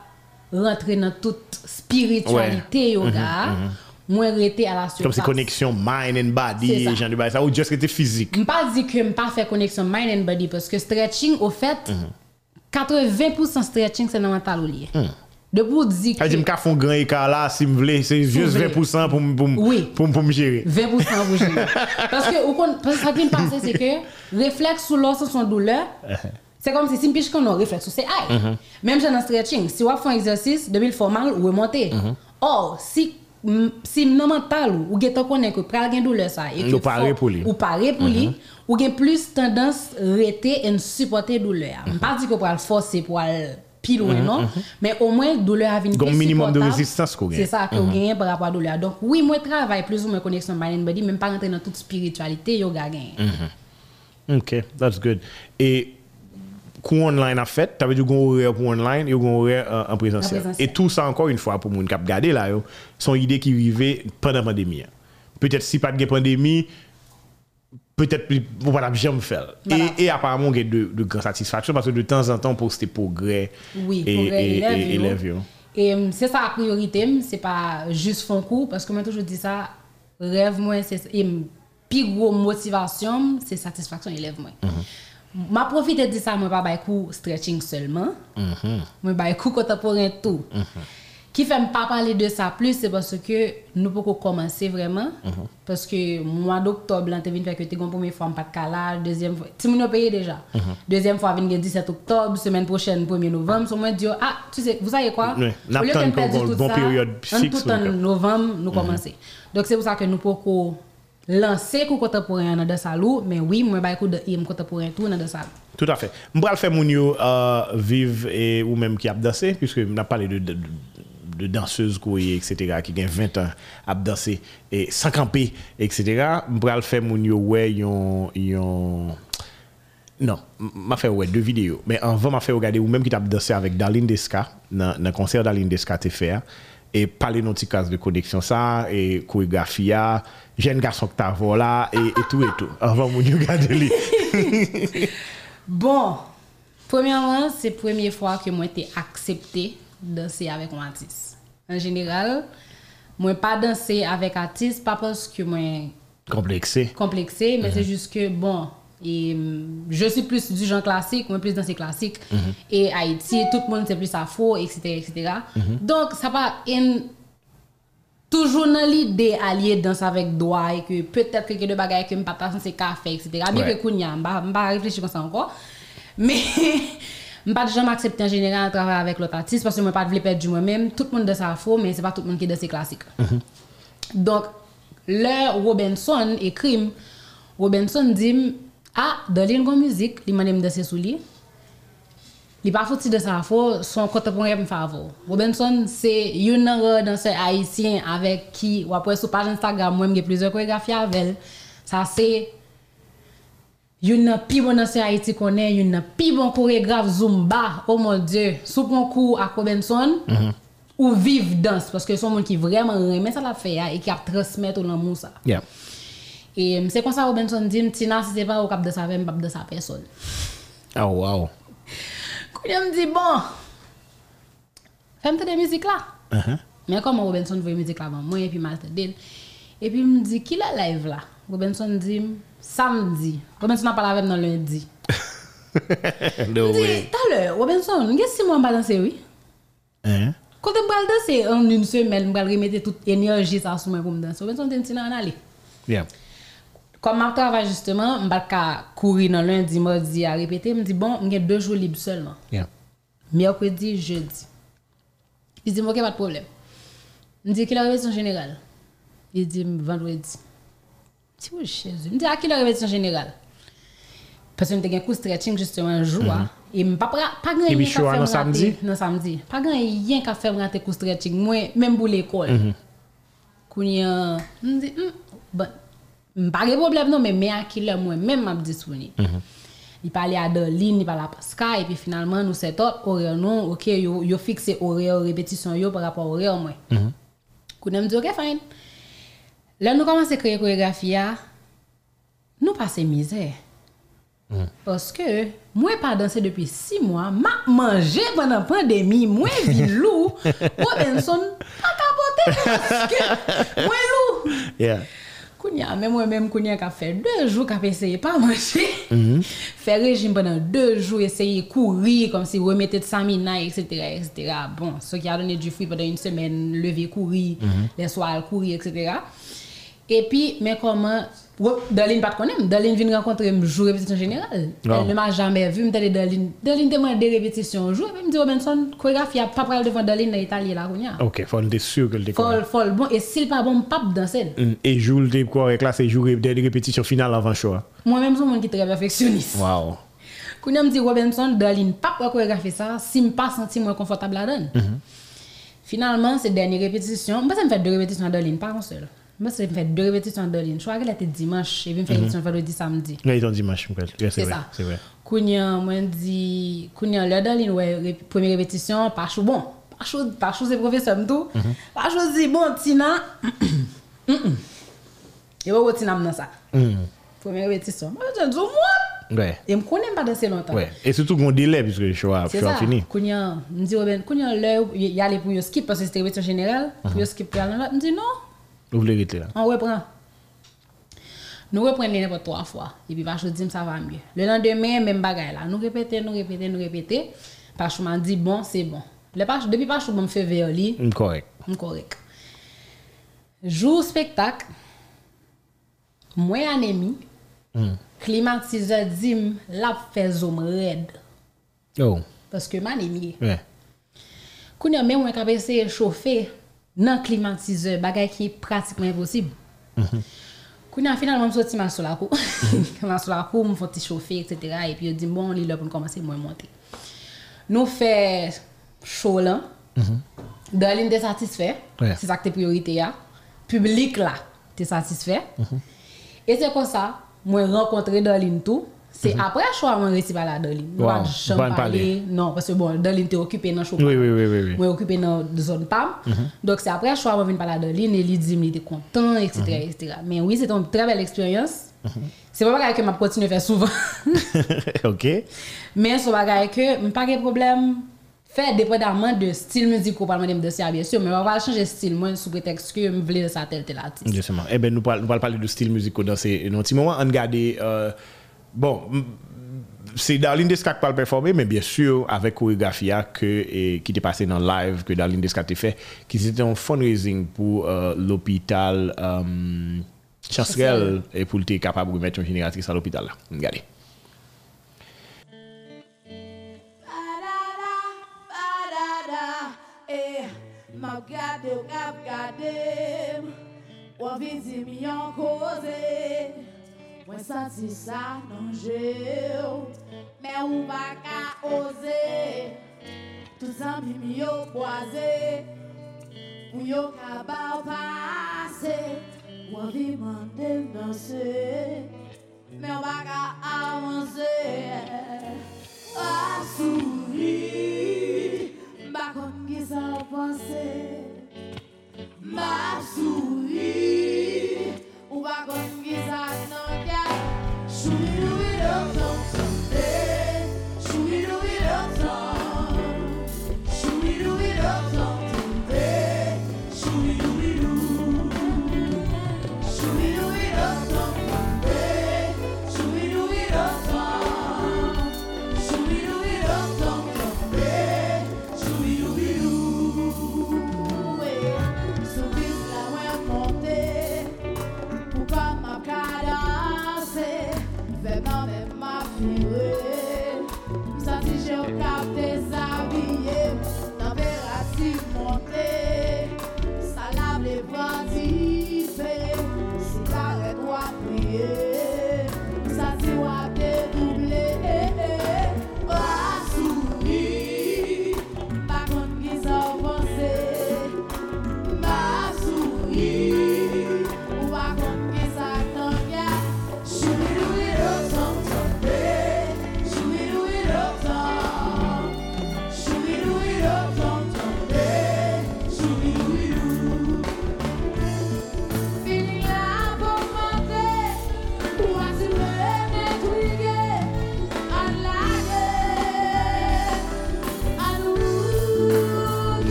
rentrer dans toute spiritualité yoga, moi rester à la surface. Kom se koneksyon mind and C'est body, ça. di bay sa, ou just rete fizik. Je ne pas dire que je pas faire connexion mind and body parce que stretching, au fait, 80% stretching, c'est dans mental lié. De pour dire que A di mka fon gran ekar la, si m vle, se just vle. 20% pou m pou m- Oui. pou m pou m jere. 20% vous gênez. Parce que, ou kon- parce que ça qui me passe, c'est que réflexe sous l'os son douleur, c'est comme si si je qu'on a réflexe, c'est aïe. Même dans le stretching, si on fait un exercice, depuis le formal, ou remonter. Or, si mm, si nan mental ou ou tan konnen que pral gen douleur ça et que Ou pare faut- pou li. ou pare pour lui ou gen plus tendance rete et supporter douleur. Je pas dire que pral forcer pour aller plus loin non, mais au moins douleur a plus minimum de résistance qu'on C'est ça que vous gagnez par rapport à la douleur. Donc, oui, moi, je travaille plus ou moins connexion mind body, même pas rentrer dans toute spiritualité, yoga gagne. Ok, that's good. E kou online a fet, ta ve di gon orè pou online, yo gon orè uh, en presensiyel. En presensiyel. E tout sa ankon une fwa pou moun gade la yo, son ide ki rive pandan pandemi. ya. Peut-être si pat gen pandemi, peut-être ap jam fel. Voilà. Et, et apparemment gen de, de gran satisfaction, parce que de temps en temps poste progrès Oui, et, progrès et, et, yo. élève yo. Et hum, c'est ça la priorité, hum, c'est pas juste fond cours, parce que moi, toujours dis ça, rêve, moi, c'est. Hum, plus gros motivation, c'est satisfaction élève, moi. Ma profite de ça, moi, pas bay cours stretching seulement. Moi, bay cours contemporain tout. Qui fait pas parler de ça plus, c'est parce que nous pouvons commencer vraiment. Parce que mois d'octobre, tu viens faire que tu as première fois, pas de calage, deuxième fois, tu m'as payé déjà. Deuxième fois, le 17 octobre, semaine prochaine, 1er novembre. So, moi, dire, ah, tu sais, vous savez quoi? Ouais, Au lieu qu'on perde tout bon ça, période en tout en donc. novembre, nous commencer. Donc, c'est pour ça que nous pouvons lancer cours contemporain dans le salon, mais oui, moi, je vais de contemporain tout dans le salon. Tout à fait. Mbral fè moun yo euh, vive et ou même qui ap danse, puisque m'a parlé de, de, de danseuses kouye, etc. ki gen 20 an ap danse e san kampe, etc. Mpral fè moun yo wè yon yon non, ma fè wè de video, men anvan ma wè gade ou menm ki tap danse avèk Darlene Desca nan konser Darlene Desca te fè e pale nou ti kase de koneksyon sa e koreografi ya jen gason ki ta vola e tout et tout anvan moun yo gade li Bon Premièrement, c'est la première fois que moi été accepté danser avec un artiste. En général, moi pas danser avec artiste pas parce que moi Complexé. complexé, mais c'est juste que bon, et hum, je suis plus du genre classique, moi plus danser classique. Et Haïti, tout le monde c'est plus afro, etc., etc. Donc ça pas une toujours dans l'idée allier danser avec doigt et que peut-être que de bagages que me pas c'est café etc. Bien Ouais. que kounya, m'pa réfléchir comme ça encore. Mais m'pas jamais accepter en général travailler avec l'autre artiste parce que moi pas de perdre du moi-même. Tout le monde danse afro mais c'est pas tout le monde qui danse classique. Donc le Robinson écrit Robinson dit ah dans une musique, il m'a de danser sous lui. Li pa foti de sa fo, son contemporain me favor. Robinson, nan re danseur haïtien avek ki, wapwe sou page Instagram, mwen mge plezor koreografi avel. Sa se, yon nan pi bon danseur Haïti konen, yon nan pi bon koreograf Zumba, oh mon dieu, sou pon kou ak Robinson, ou viv dans, paske son moun ki vreman remen sa la fe ya, e ki ap transmet ou nan moun sa. Yeah. E mse kon sa Robinson di, tina si se pa ou kap de sa ve, mbap de sa person. Oh, wow. Kounye m di, bon, fèm te de müzik la. Uh-huh. Men kon mwen Robinson vwe müzik la ban, mwen epi malte den. Epi m di, ki la live la? Robinson di, samedi. Robinson a pala avem nan lundi? No M di, way. talè, Robinson, nge si mwen ba danse wè? Hein? Kote m bral danse, an un semen, m bral remete tout enerji sa sou mwen pou m danse. Robinson ten ti nan ale. Yeah. Kom m ap travay justement, bal ka kouri nan lundi, mardi a repete, m di, bon, m gen 2 jou libre selman. Yeah. Mercredi, jeudi. Il dit, ok, pas de problème. Je dis, quelle répétition générale Il dit, vendredi. Si vous chez eux. Je dis, à quelle répétition générale Parce que je un coup stretching justement un jour. hein. Et je pas pas grand Et puis, rien show qu'à an faire nan. Pas grand rien qu'à faire me rater coup stretching. Moi, même pour l'école. Kounya, je dis, hum, bon, pas de problème non, mais mais à qui moi même m'a disponible. Il parlait à Darlene, il parlait à Pascal, et puis finalement, nous set up, horaire non, ok, yo, fixe horaire, répétition yo par rapport me dit, ok, fine. Là, nous commençons à créer chorégraphie, ya, nous passons misère. Parce que moi pas dansé depuis 6 mois, m'a mangé pendant la pandémie, moi vi loup, Robinson pas capoté parce que moi loup. Yeah. Kounya, même moi-même, Kounya, qui a fait deux jours, qui a essayé pas manger, faire régime pendant deux jours, essayer courir, comme si remettre de stamina, etc., etc. Bon, ce qui a donné du fruit pendant une semaine, lever, courir, les soirs, courir, etc. Et puis, mais comment, Darlene pas de connaître, Darlene vient rencontrer un jour répétition générale. Wow. Elle ne m'a jamais vu, me Darlene, Darlene demande des répétitions et puis me dit Robinson, chorégraphie, a pas pral devant Darlene dans l'Italie. Ok, faut nous être sûr que le Fol, fol, bon, et s'il pas bon, pas danser. Et joue le quoi avec là, c'est jouer des répétitions finales avant show. hein. Moi-même, je suis un qui très perfectionniste. Wow. Quand on me dit Robinson, Darlene, pas chorégraphier ça, si je pas senti moins confortable là-dedans. Finalement, cette dernière répétition, je me fait deux répétitions à Darlene, pas un seul. Je me fait deux répétitions à Darlene. Je crois qu'elle était dimanche, et puis je fais répétition vendredi, samedi. Là, ils ont dimanche, c'est C'est vrai. ça. C'est vrai. Kounya, moi, dit, Kounya, le Darlene, ouais, ré- première répétition, pas chaud, bon, pas chaud, pas chaud, c'est professeur, m'tou. Pas chaud, dit, bon, Tina, et bon, Tina, m'nan ça. Première répétition. Moi, je dis, moi, Ouais. et je connais pas danser longtemps. Ouais. Et surtout qu'on délai puisque le show a, C'est a fini. Kounya, me dit Kounya, là, il y allait pour yo skip parce que c'était répétition générale. Pour yo skip pour. Me dit non, Vous voulez là. on reprend. Nous reprenons n'importe trois fois. Et puis, Pachou dit, ça va mieux. Le lendemain, même bagaille là. Nous répétons, nous répétons, nous répétons. Pachou m'a dit, bon, c'est bon. Le depuis Pachou m'a fait vers lui, Mm, Correct. on correct. Jour spectacle, moi anémie, climatiseur dit, la fait zoom red. Oh. Parce que m'anémie. Ouais. Kounya men mwen kap ese chauffer nan klimatizeur, bagay ki pratiquement impossible. Kounya finalement m soti ma sou la kou. Ma sou la kou, m foti chauffer, etc. Et puis yo di bon, li lè pou m komanse mwen monte. Nou fè show lan. Darlene te satisfait. Ouais. C'est ça que tes priorités ya. Public là, te satisfait. Et c'est comme ça, moi rencontré Darlene tout. C'est après choix moi réussi par la Darlene. Wow. Parler. parler. Non, parce que bon, Darlene t'es occupé dans show. Oui, oui, oui, oui. oui. Occupé dans la zone PAM. Donc c'est après choix moi vinn par la Darlene et lui dit il était content etc., etc. Mais oui, c'était une très belle expérience. C'est pas bagay que m'a continué à faire souvent. ok. Mais ce bagay que m'pas de problème faire dépendamment de style musical par de ça bien sûr, mais on va changer style moi sous prétexte que me voulais ça tel tel artiste. Justement. Eh ben, nous parlons parler de style musical dans ces un petit. On regarde, euh, bon, c'est Darlene Descat qui parle performer, mais bien sûr, avec chorégraphie hein, qui était passé dans le live que Darlene Descat a fait, qui c'était un fundraising pour euh, l'hôpital euh, Chancerelle et pour être capable de mettre une génératrice à l'hôpital. là. Regardez. Eh, ou visi mi koze, mwen santi sa nan jè ou, men ou pa ka oze, tout zami mi yo boaze, pou yo ka ba ou pase, ou vi mande danse, men ou pa ka avanse. A souri, mba kon ki sa panse. Mba souri,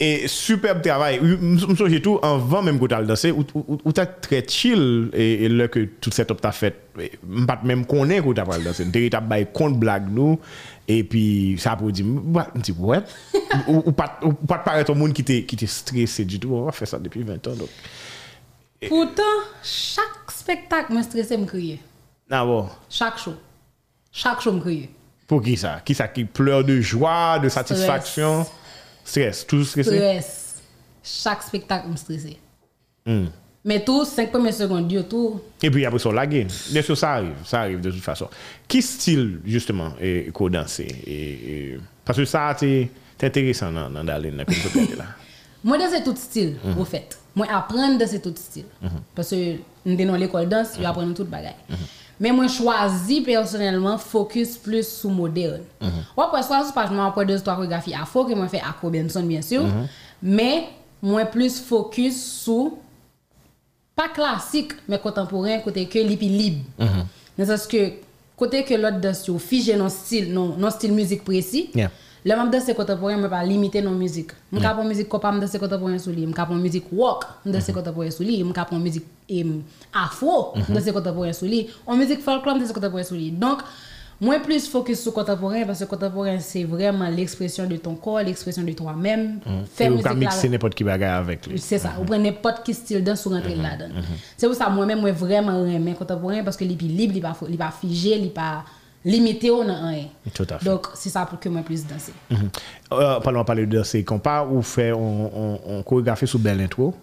Et superbe travail. M sonje tou, anvan menm kote al danse, ou, ou, ou ta tre chill, e, e lè ke tout setup ta fet, m pat menm konen kote al danse. N te re tap bay kont blag nou, e pi sa pou di, m ti wè, ou, ton moun ki te, ki te stresse du tout, on va fè sa depi 20 an, donc. Pourtant, chak spektak mwen stresse m kriye. Nan bon, Chak show. Chak show m kriye. pou ki sa? Ki sa ki pleur de joie, de satisfaksyon? Stress, tout stressé? Stress. Chak spektak m stresse. Hmm. Mais tout, 5 premières secondes, yo tout. Et puis après ça, la game. Bien sûr, ça arrive. Ça arrive de toute façon. Qui style, justement, et qu'on danse? Parce que ça, c'est intéressant dans, dans dans ça, là. Moi, danse tout style, au fait. Moi, apprendre danse tout style. Parce que nous dans l'école danse, je apprends tout bagay. Mais moi, choisi personnellement, focus plus sur moderne. Ou après, soit je passe après deux, trois chorégraphies afro, que moi fait Acro Benson, bien sûr. Mais moi, plus focus sur pas classique, mais contemporain, côté que li pi libre. Le sens que, côté que l'autre danse, figé non style, non, non style musique précis. Yeah. Le map danse contemporain, je pas limiter non musique. Je ne pas musique copa, je danse contemporain sous lui. Je pas musique rock, je danse contemporain sous lui. Je pas musique em, afro, je danse contemporain sous lui. En musique folklore, je danse contemporain sous lui. Donc, moi plus focus sur contemporain parce que contemporain c'est vraiment l'expression de ton corps, l'expression de toi-même. Et Faire vous musique mixer n'importe qui bagaille avec lui. c'est ça. Vous prenez n'importe qui style danse ou rentrer là-dedans. C'est pour ça moi-même moi vraiment aimer contemporain parce que est libre, il pas il pas figé, il pas limité au dans rien. Tout à fait. Donc c'est ça pour que moi plus danser. Mhm. Euh, pendant parler de danser compas, ou fait on, on, on chorégraphie sous belle intro.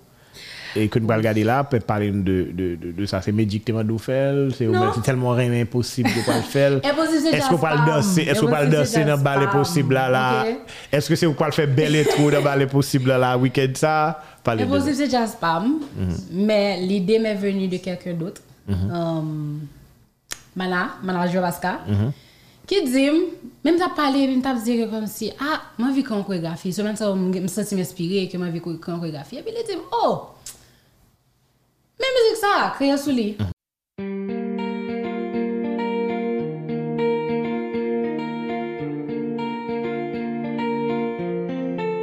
Et que nous allons regarder là, peut parler de, de, de, de ça. C'est médicament d'où faire, c'est tellement rien impossible de pas le faire. Est-ce qu'on parle danser, est-ce qu'on parle danser dans ballet possible là, là? Ok. Est-ce que c'est le faire belle intro dans ballet possible là, là, week-end ça? Impossible, c'est jazz pam. Mais l'idée m'est venue de quelqu'un d'autre. Euh, Mala, Mala Jovaska, mm -hmm. ki di m, mèm ta pale, mèm ta zire kom si, ah, mwen vi kon koregrafi, sou mèm sa m senti m espire ki mwen vi kon koregrafi, epi li di m, oh, mèm mizik sa, kreye sou li. Mm -hmm.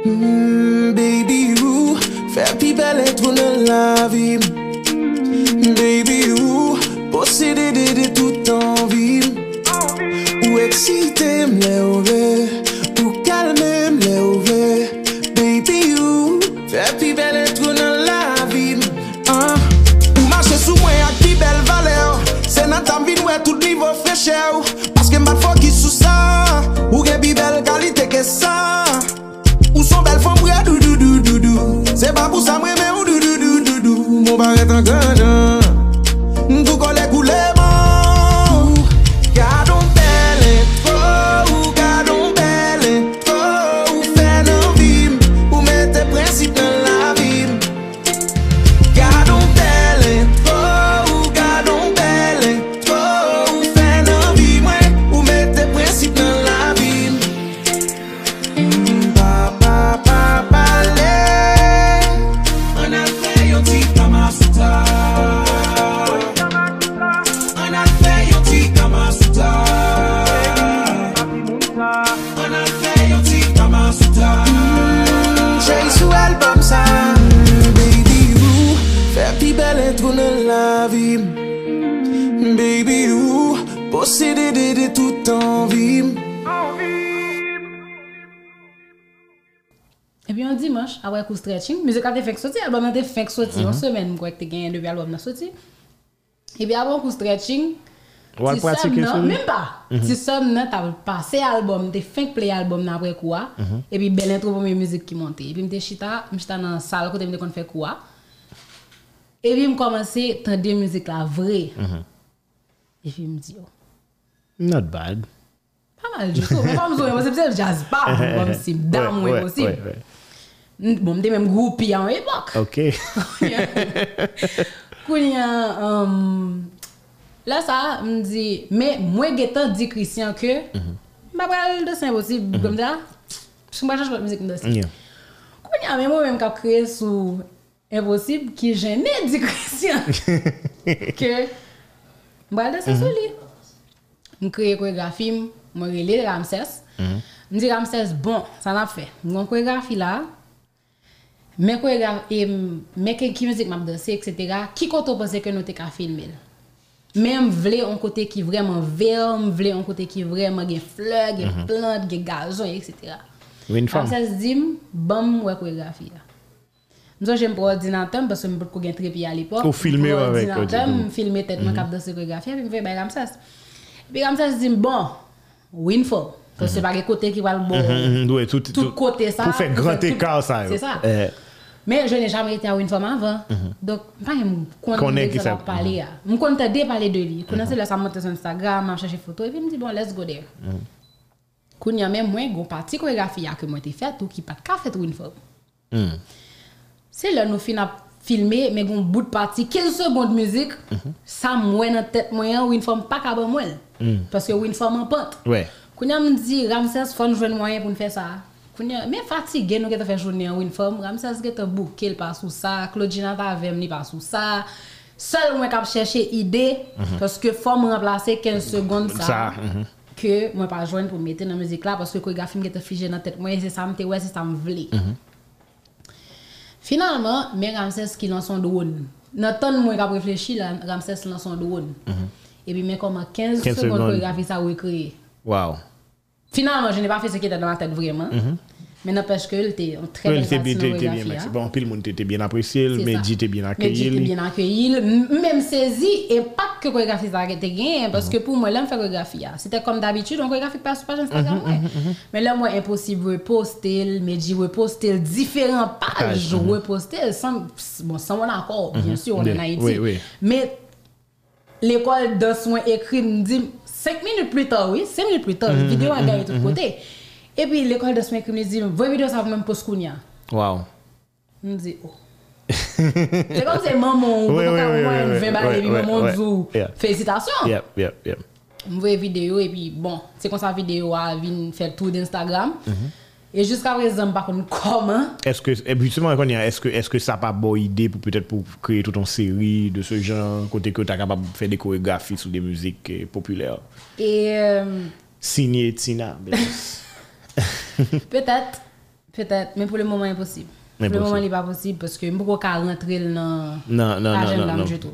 Mm, baby, you, fè pi belet pou nan la vi, mm, baby, you, Se dede de tout an vil Ou eksite m le ouve. Ou kalme m le ouve. Baby ou Fè pi bel etrou nan la vil ah. Ou mache sou mwen ak pi bel vale ou Se nan tam vin wè e tout nivou freche ou. Paske m bat fò ki sou sa. Ou gen pi bel kalite ke sa. Ou son bel fò mre doudoudoudou Se ba pou sa mre mè ou doudoudoudou Mou baret an gajan stretching, musique a été fait sortir, album a été fait sortir, une semaine, je crois que tu gagné depuis l'album a sorti. Et puis après coup stretching, Ou ti pratiquer lui? même pas. Si somme nan, t'as passé album, t'es fait play album après quoi, et puis belle intro première musique qui monte. Et puis m'te chita, dans salle côté m'te kon fait quoi. Et puis m'commencer à entendre musique la vraie. Et puis me dit, oh, Not bad. pas mal du tout. Mais pas me jouer, c'est jazz pas, comme si dame Ouais, ouais ouais, possible. ouais, ouais. Bon, m'te même groupie en époque. Ok. Um, là ça, me dit, mais moi getan dit Christian que, ma pral de c'est impossible, comme ça, je ne pas la musique de ça. Mais moi même qui créé sous impossible, qui jamais dit Christian que, je vais de ça sur lui. Je crée chorégraphie, je relais Ramsès. Je dis Ramsès, bon, ça l'a fait. Mon chorégraphie là, Koregraf, e men ke ki müzik map danse, etc. Ki koto pense ke nou te ka filme? L? Men m vle an kote ki vreman ver, m vle an kote ki vreman gen fleur, gen Mhm. plant, gen gazon, etc. Win fam. Ramses dim, bam wè koregrafi ya. Mzo jem pou ordinatem, parce m pou kou gen trepi à l'époque. Ou filme Pou avec, ordinatem, ok. m filme tet mwen kap danse koregrafi, epi m fe bay Ramses. Epi Ramses dim, bon. Parce que pa gen kote ki wal bon. Mhm, ouais, tout, Tout côté ça. Pour faire grand écart, ça. C'est ça. Eh, Mais je n'ai jamais été à Winform avant. Donc, pas je Mhm. Connais connais qui ça- parler. Je connais de parler de lui. Je connais ça monter sur Instagram, je chercher photo et puis il me dit bon, let's go there. Mhm. Quand y a même moi, une partie chorégraphie que moi t'ai faite ou qui pas de fait Winform. hmm. C'est là nous fin à filmer mais un bout de partie 15 secondes de musique, Mhm. ça moi dans tête moi Winform pas capable moi. Parce que Winform en pente. Ouais. Kounya me dit Ramses faut nous joindre moyen pour faire ça. Kounya mais fatigué nous qui fait journée en uniforme, Ramses qui te bouqué pas sous ça, Claudina ta avec ni pas sous ça. Seul moi qui chercher idée parce que faut me remplacer 15 secondes ça. Ça, mhm. Que moi pas joindre pour mettre dans musique là parce que chorégraphie qui était figé dans tête moi c'est ça me ouais c'est ça me vle. Finalement, mais Ramses qui lance son drone. Temps moi qui réfléchi là, Ramses lance son drone. Puis mais comme 15, 15 secondes secondes. chorégraphie ça recréé. Wow. Finalement, je n'ai pas fait ce qui était dans ma tête vraiment. Mais n'empêche que était en très belle bien, hein. Bon, puis le monde t'était bien apprécié, mais dit t'es bien Mais accueilli. bien accueilli, même saisi et pas que chorégraphie ça a été gagné parce que pour moi là me faire chorégraphie ah. c'était comme d'habitude on chorégraphie pas sur page Instagram ouais. mais là moi impossible reposter mais dit reposter différents pages reposter sans bon sans mon accord bien sûr on est en Haïti mais l'école de soins écrit me dit 5 minutes plus tard oui 5 minutes plus tard vidéo a gagné de tous côtés et puis l'école de soins écrit me dit voyez vidéo ça va même kounya Wow. je me dis, oh. c'est comme si maman, Oui, oui, oui, oui, moi, oui, une oui, vingt balles, oui, oui, maman oui. dit, Yeah. félicitations. Yep, yep, yep. Je vois vidéo et puis bon, c'est comme ça vidéo a faire le tour d'Instagram. Et jusqu'à présent, par contre, comment? Est-ce que, justement, a- est-ce que, est-ce que ça n'a pas bonne idée pour peut-être pour créer toute une série de ce genre, côté que tu es capable de faire des chorégraphies sur des musiques eh, populaires? Et euh, Signé Tina. Peut-être, peut-être, mais pour le moment, impossible. Pour le Impossible. moment, il n'est pas possible parce que je ne peux pas rentrer dans l'agenda du tout.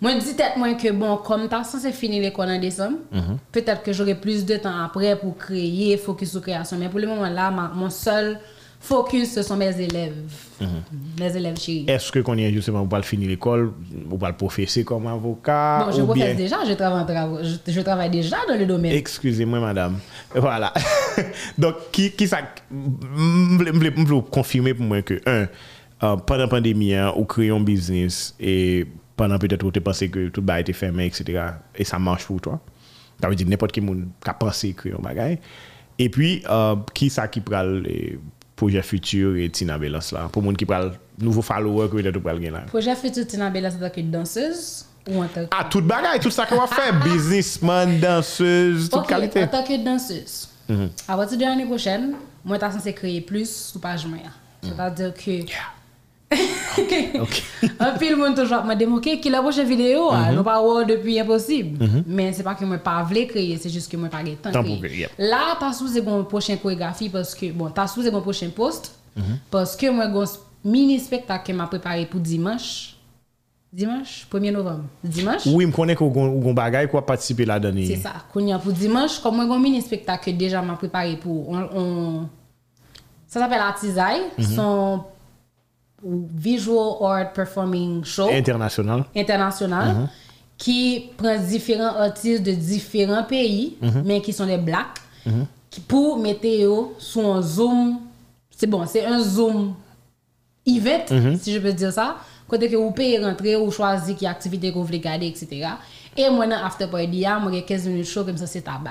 Moi, dis tête moi que bon, comme tu as censé finir l'école en décembre, Mhm. peut-être que j'aurai plus de temps après pour créer, focus sur création. Mais pour le moment là, ma- mon seul focus, ce sont mes élèves. Mhm. Les élèves chéris. Est-ce que quand il y a justement, vous pas finir l'école, vous pas le professer comme avocat? Bon, je ou professe bien... déjà, je travaille, je, je travaille déjà dans le domaine. Excusez-moi, madame. Voilà. Donc, qui, qui ça. Veux confirmer pour moi que, un, euh, pendant la pandémie, hein, ou un business et pendant peut-être où tu pensé que tout a été fermé, etc. Et ça marche pour toi. Ça veut dire n'importe qui qui a pensé créer un bagage. Et puis, euh, qui ça qui prend le projet futur et Tina Bellas là? Pour monde qui prend nouveau follower que peut-être là. Projet futur Tina Bella, c'est que danseuse A tout bagay, tout sa kwa fè, biznisman, dansez, tout kalite. Ok, anta ke dansez, a pati de ane pochen, mwen ta sanse kreye plus sou page mwen ya. Se ta dir ke... An pil mwen toujwa mwen demoke ki la poche video a, nou pa wou depi imposib. Men se pa ke mwen pa vle kreye, se jist ke mwen pa ge tan kreye. La, ta sou ze gon pochen koregrafi, bon, ta sou ze gon pochen post, paske mwen gon mini spektak ke mwen prepare pou dimanche, Dimanche 1er novembre. Dimanche? Oui, je connais qu'on a un bagage qui a participé là-dedans. c'est ça. Pour dimanche, comme moi, j'ai un spectacle que déjà m'a préparé pour. On, on- ça s'appelle Artisaille. Son visual art performing show International. international qui prend différents artistes de différents pays, mais qui sont des blacks, qui pour mettre eux sur un zoom. C'est bon, c'est un zoom event, si je peux dire ça. Côté que vous payez rentrer, ou choisir qui activité que vous voulez garder, etc. Et moi, dans After Party, moi, j'ai 15 minutes show comme ça, c'est tabac.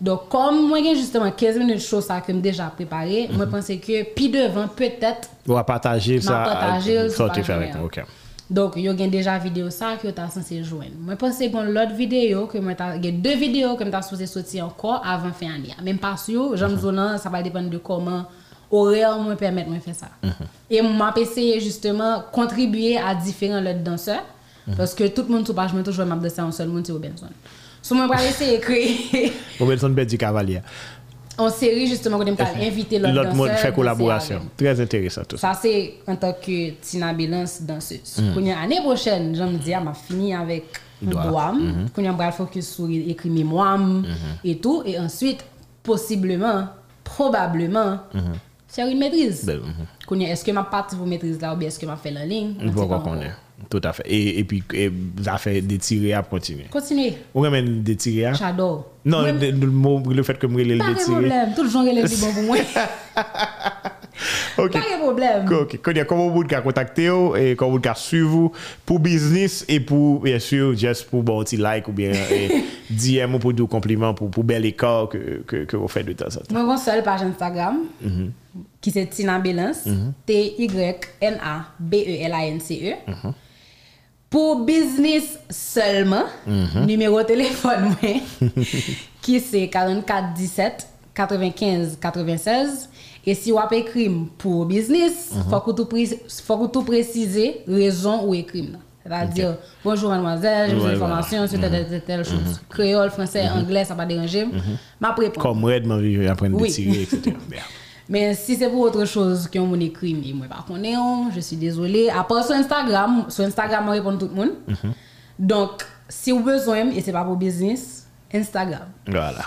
Donc, comme moi, justement 15 minutes show, ça que j'ai déjà préparé, moi, je pense que, puis devant, peut-être, On va partager ça. partager euh, sortir page faire avec nous. OK. donc, yo gen déjà vidéo ça que t'as censé joindre. Moi pense que l'autre vidéo que moi t'as gen deux vidéos que m't'a supposé sortir encore avant fin année. Même pas sûr, j'aime zone ça va dépendre de comment horaire moi permettre moi faire ça. Et m'a essayé justement contribuer à différents autres danseurs parce que tout le monde sur page moi toujours m'a danser un seul monde c'est Robinson. So moi va essayer créer Robinson Betty Cavalier. en série justement qu'on aime inviter l'autre L'autre monde danseur, fait danser collaboration. Très intéressant tout ça. Ça, c'est en tant que Tina Bélance danseuse. Mm. Quand l'année prochaine, je me dis, ah, m'a fini avec un Doigt. doigt. Mm-hmm. Quand on va focus sur écrire mémoire et tout. Et ensuite, possiblement, probablement, faire une maîtrise. Ben, mhm. Est-ce que ma partie pour maîtrise là ou bien est-ce que ma fait en ligne? Pas. Tout à fait. Et, et puis, et, ça fait des tirés à continuer. Continuez. On ramène des tirés à... J'adore. Non, le, le le fait que je relève Pas des de tirés. problème. Tout le genre est bon pour moi. Ok. Pas de problème. Ok. Quand comment vous pouvez contacter vous et comment vous pouvez suivre vous pour business et pour, bien sûr, juste pour bon petit like ou bien DM ou pour des compliments pour, pour bel écart que, que, que vous faites de temps en temps. Moi, mon seul page Instagram mm-hmm. qui c'est Tina Belance, mm-hmm. T-Y-N-A-B-E-L-A-N-C-E. Mm-hmm. Pour business seulement, numéro de téléphone, qui c'est 44 17 95 96. Et si vous avez écrit pour business, il Mhm. faut que tout pré- faut que tout préciser raison ou écrit. C'est-à-dire, bonjour mademoiselle, j'ai besoin Ouais, d'informations sur telle, telle, telle, telle chose. Créole, français, anglais, ça va pas déranger. Ma réponse. Comme Red m'a vu apprendre Oui. des tirés, etc. Mais si c'est pour autre chose qu'on m'a écrit, mais moi non, je suis désolée. Part sur Instagram, sur Instagram, je réponds tout le monde. Donc, si vous avez besoin, et c'est pas pour business, Instagram. Voilà.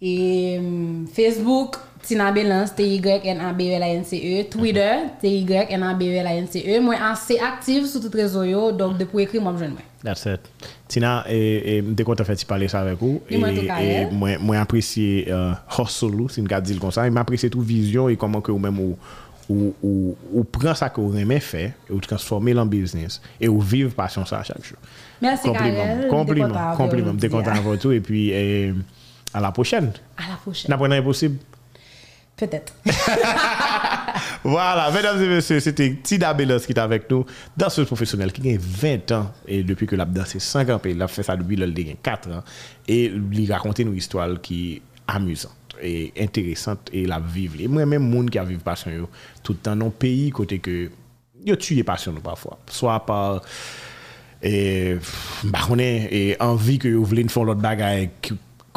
Et hum, Facebook, Tina Bélance, T-Y-N-A-B-E-L-A-N-C-E. E. Twitter, T-Y-N-A-B-E-L-A-N-C-E. Moi, assez active sur toutes les réseaux, donc de pour écrire, moi, je moi. That's it. Tina, et, et, m'étais content de faire parler ça avec vous? Et, tout, moi, moi apprécié euh, hustle, si peut dire comme ça. Et m'apprécié toute vision et comment que vous même ou, ou, ou, prend ça que vous aimez faire et vous transformez en business et vous vivez passion ça chaque jour. Merci, compliment, Karel. Compliment, compliment. de M'étais vous content dire. avant tout et puis eh, à la prochaine. À la prochaine. N'apprenez impossible. Peut-être. voilà, mesdames et messieurs, c'était Tida Bellos qui est avec nous, danseuse professionnelle qui a 20 ans et depuis que l'a dansé 5 ans, il a fait ça depuis le 4 ans et il racontait une histoire qui est amusante et intéressante et la vivre. Et moi-même, monde qui a vécu passion yo, tout le temps dans le pays côté que yo tué passion parfois, soit par et bah on est et envie que vous voulez faire l'autre bagaille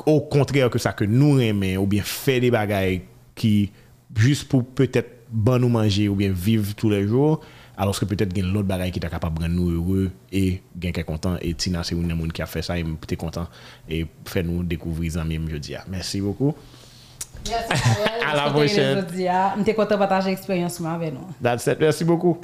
au contraire que ça que nous aimons ou bien faire des bagailles qui juste pour peut-être bon nous manger ou bien vivre tous les jours alors que peut-être qu'il y a l'autre bagaille qui est capable de rendre nous heureux et quelqu'un content et Tina c'est une monde qui a fait ça et j'étais content et fait nous découvrir ça même jeudi merci beaucoup Merci. À la prochaine. Je suis content de partager l'expérience avec nous. that's it merci beaucoup